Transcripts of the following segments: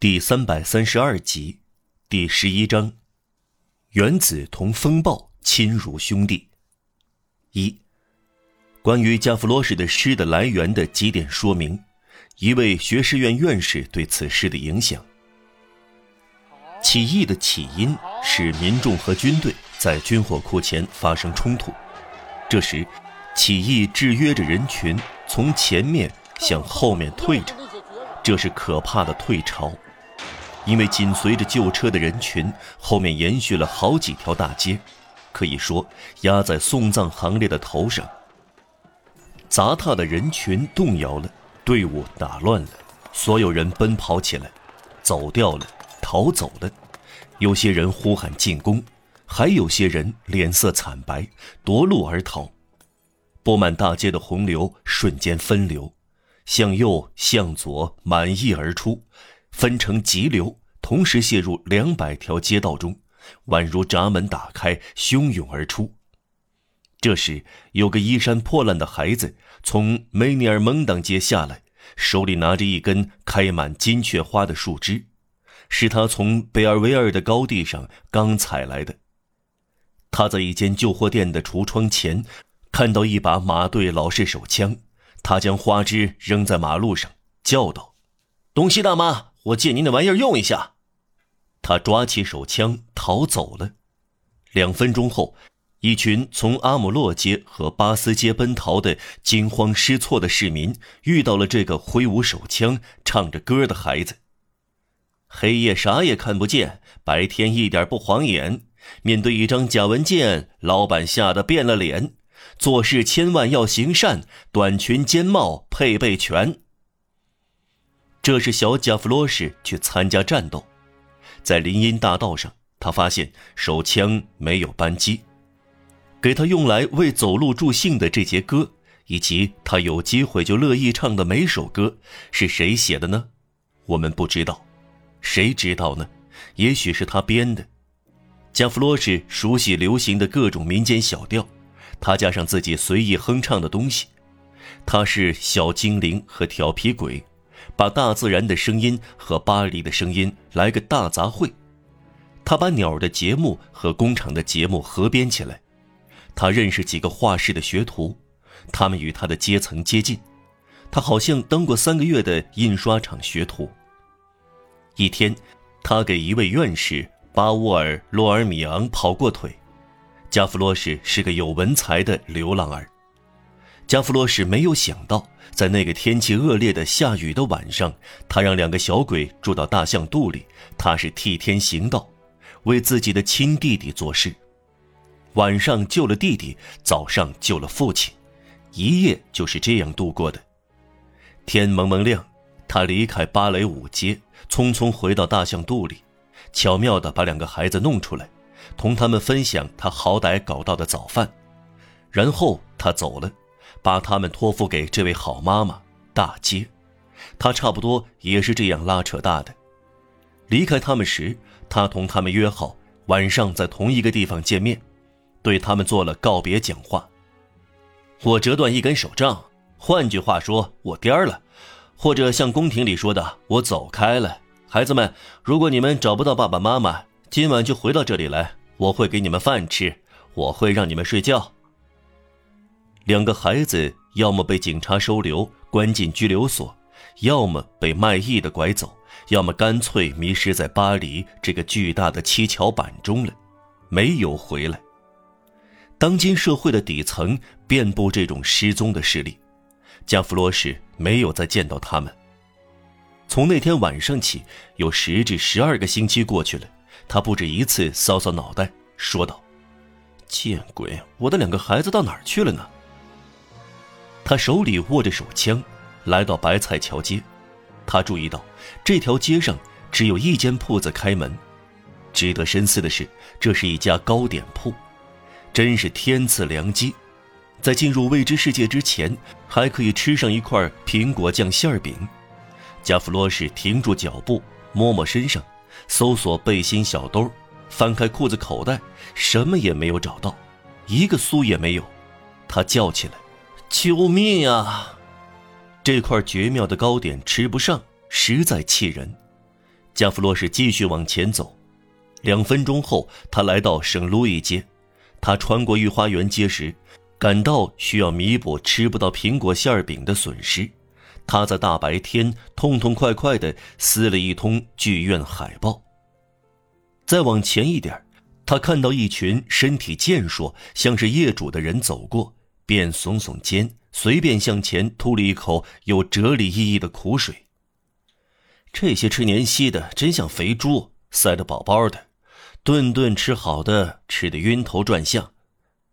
第三百三十二集，第十一章：原子同风暴亲如兄弟。一、关于加弗罗什的诗的来源的几点说明，一位学士院院士对此诗的影响。起义的起因是民众和军队在军火库前发生冲突，这时，起义制约着人群从前面向后面退着，这是可怕的退潮。因为紧随着旧车的人群后面延续了好几条大街，可以说压在送葬行列的头上。杂踏的人群动摇了，队伍打乱了，所有人奔跑起来，走掉了，逃走了。有些人呼喊进攻，还有些人脸色惨白，夺路而逃。布满大街的洪流瞬间分流，向右向左满溢而出。分成急流，同时泄入两百条街道中，宛如闸门打开，汹涌而出。这时，有个衣衫破烂的孩子从梅尼尔蒙当街下来，手里拿着一根开满金雀花的树枝，是他从贝尔维尔的高地上刚采来的。他在一间旧货店的橱窗前，看到一把马队老式手枪，他将花枝扔在马路上，叫道：“东西大妈。”我借您的玩意儿用一下。他抓起手枪逃走了。两分钟后，一群从阿姆洛街和巴斯街奔逃的惊慌失措的市民遇到了这个挥舞手枪、唱着歌的孩子。黑夜啥也看不见，白天一点不晃眼。面对一张假文件，老板吓得变了脸。做事千万要行善，短裙尖帽配备全。这是小贾弗洛什去参加战斗，在林荫大道上，他发现手枪没有扳机。给他用来为走路助兴的这节歌，以及他有机会就乐意唱的每首歌，是谁写的呢？我们不知道，谁知道呢？也许是他编的。贾弗洛什熟悉流行的各种民间小调，他加上自己随意哼唱的东西，他是小精灵和调皮鬼。把大自然的声音和巴黎的声音来个大杂烩，他把鸟的节目和工厂的节目合编起来。他认识几个画室的学徒，他们与他的阶层接近。他好像当过三个月的印刷厂学徒。一天，他给一位院士巴乌尔·洛尔米昂跑过腿。加弗洛什是个有文才的流浪儿。加弗洛什没有想到，在那个天气恶劣的下雨的晚上，他让两个小鬼住到大象肚里。他是替天行道，为自己的亲弟弟做事。晚上救了弟弟，早上救了父亲，一夜就是这样度过的。天蒙蒙亮，他离开芭蕾舞街，匆匆回到大象肚里，巧妙地把两个孩子弄出来，同他们分享他好歹搞到的早饭，然后他走了。把他们托付给这位好妈妈大街，他差不多也是这样拉扯大的。离开他们时，他同他们约好晚上在同一个地方见面，对他们做了告别讲话。我折断一根手杖，换句话说，我颠儿了，或者像宫廷里说的，我走开了。孩子们，如果你们找不到爸爸妈妈，今晚就回到这里来，我会给你们饭吃，我会让你们睡觉。两个孩子要么被警察收留，关进拘留所，要么被卖艺的拐走，要么干脆迷失在巴黎这个巨大的七巧板中了，没有回来。当今社会的底层遍布这种失踪的势力，加弗罗什没有再见到他们。从那天晚上起，有十至十二个星期过去了，他不止一次搔搔脑袋，说道：“见鬼，我的两个孩子到哪儿去了呢？”他手里握着手枪，来到白菜桥街。他注意到这条街上只有一间铺子开门。值得深思的是，这是一家糕点铺，真是天赐良机。在进入未知世界之前，还可以吃上一块苹果酱馅饼。加弗罗什停住脚步，摸摸身上，搜索背心小兜，翻开裤子口袋，什么也没有找到，一个苏也没有。他叫起来。救命啊！这块绝妙的糕点吃不上，实在气人。加弗洛什继续往前走。两分钟后，他来到圣路易街。他穿过御花园街时，感到需要弥补吃不到苹果馅饼的损失。他在大白天痛痛快快地撕了一通剧院海报。再往前一点，他看到一群身体健硕、像是业主的人走过，便耸耸肩，随便向前吐了一口有哲理意义的苦水。这些吃年稀的真像肥猪，塞得饱饱的。顿顿吃好的，吃得晕头转向。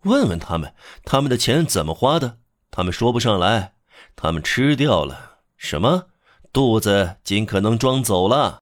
问问他们，他们的钱怎么花的？他们说不上来。他们吃掉了什么？肚子尽可能装走了。